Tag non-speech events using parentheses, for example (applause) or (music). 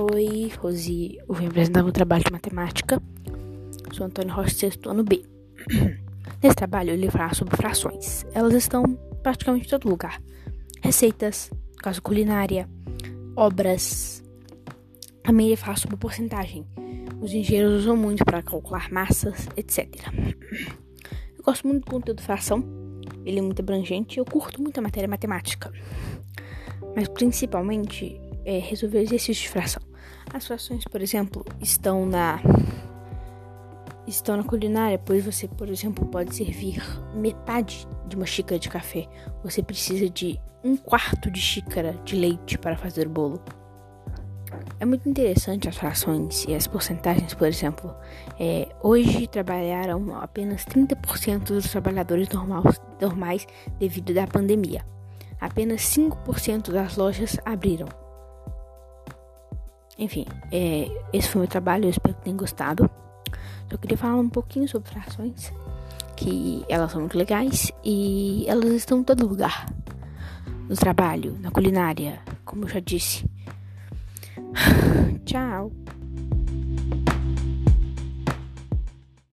Oi, Rosi. Eu vim apresentar meu trabalho de matemática. Sou Antônio Rocha, sexto ano B. (clears throat) Nesse trabalho, eu irei falar sobre frações. Elas estão praticamente em todo lugar. Receitas, caso culinária, obras. Também irei falar sobre porcentagem. Os engenheiros usam muito para calcular massas, etc. (clears throat) Eu gosto muito do conteúdo de fração. Ele é muito abrangente e eu curto muito a matéria matemática. Mas principalmente é, resolver exercícios de fração. As frações, por exemplo, estão na estão na culinária, pois você, por exemplo, pode servir metade de uma xícara de café. Você precisa de um quarto de xícara de leite para fazer o bolo. É muito interessante as frações e as porcentagens, por exemplo. É, hoje trabalharam apenas 30% dos trabalhadores normais, normais devido à pandemia. Apenas 5% das lojas abriram. Enfim, é, esse foi o meu trabalho, eu espero que tenham gostado. Só queria falar um pouquinho sobre frações, que elas são muito legais e elas estão em todo lugar. No trabalho, na culinária, como eu já disse. (sighs) Tchau!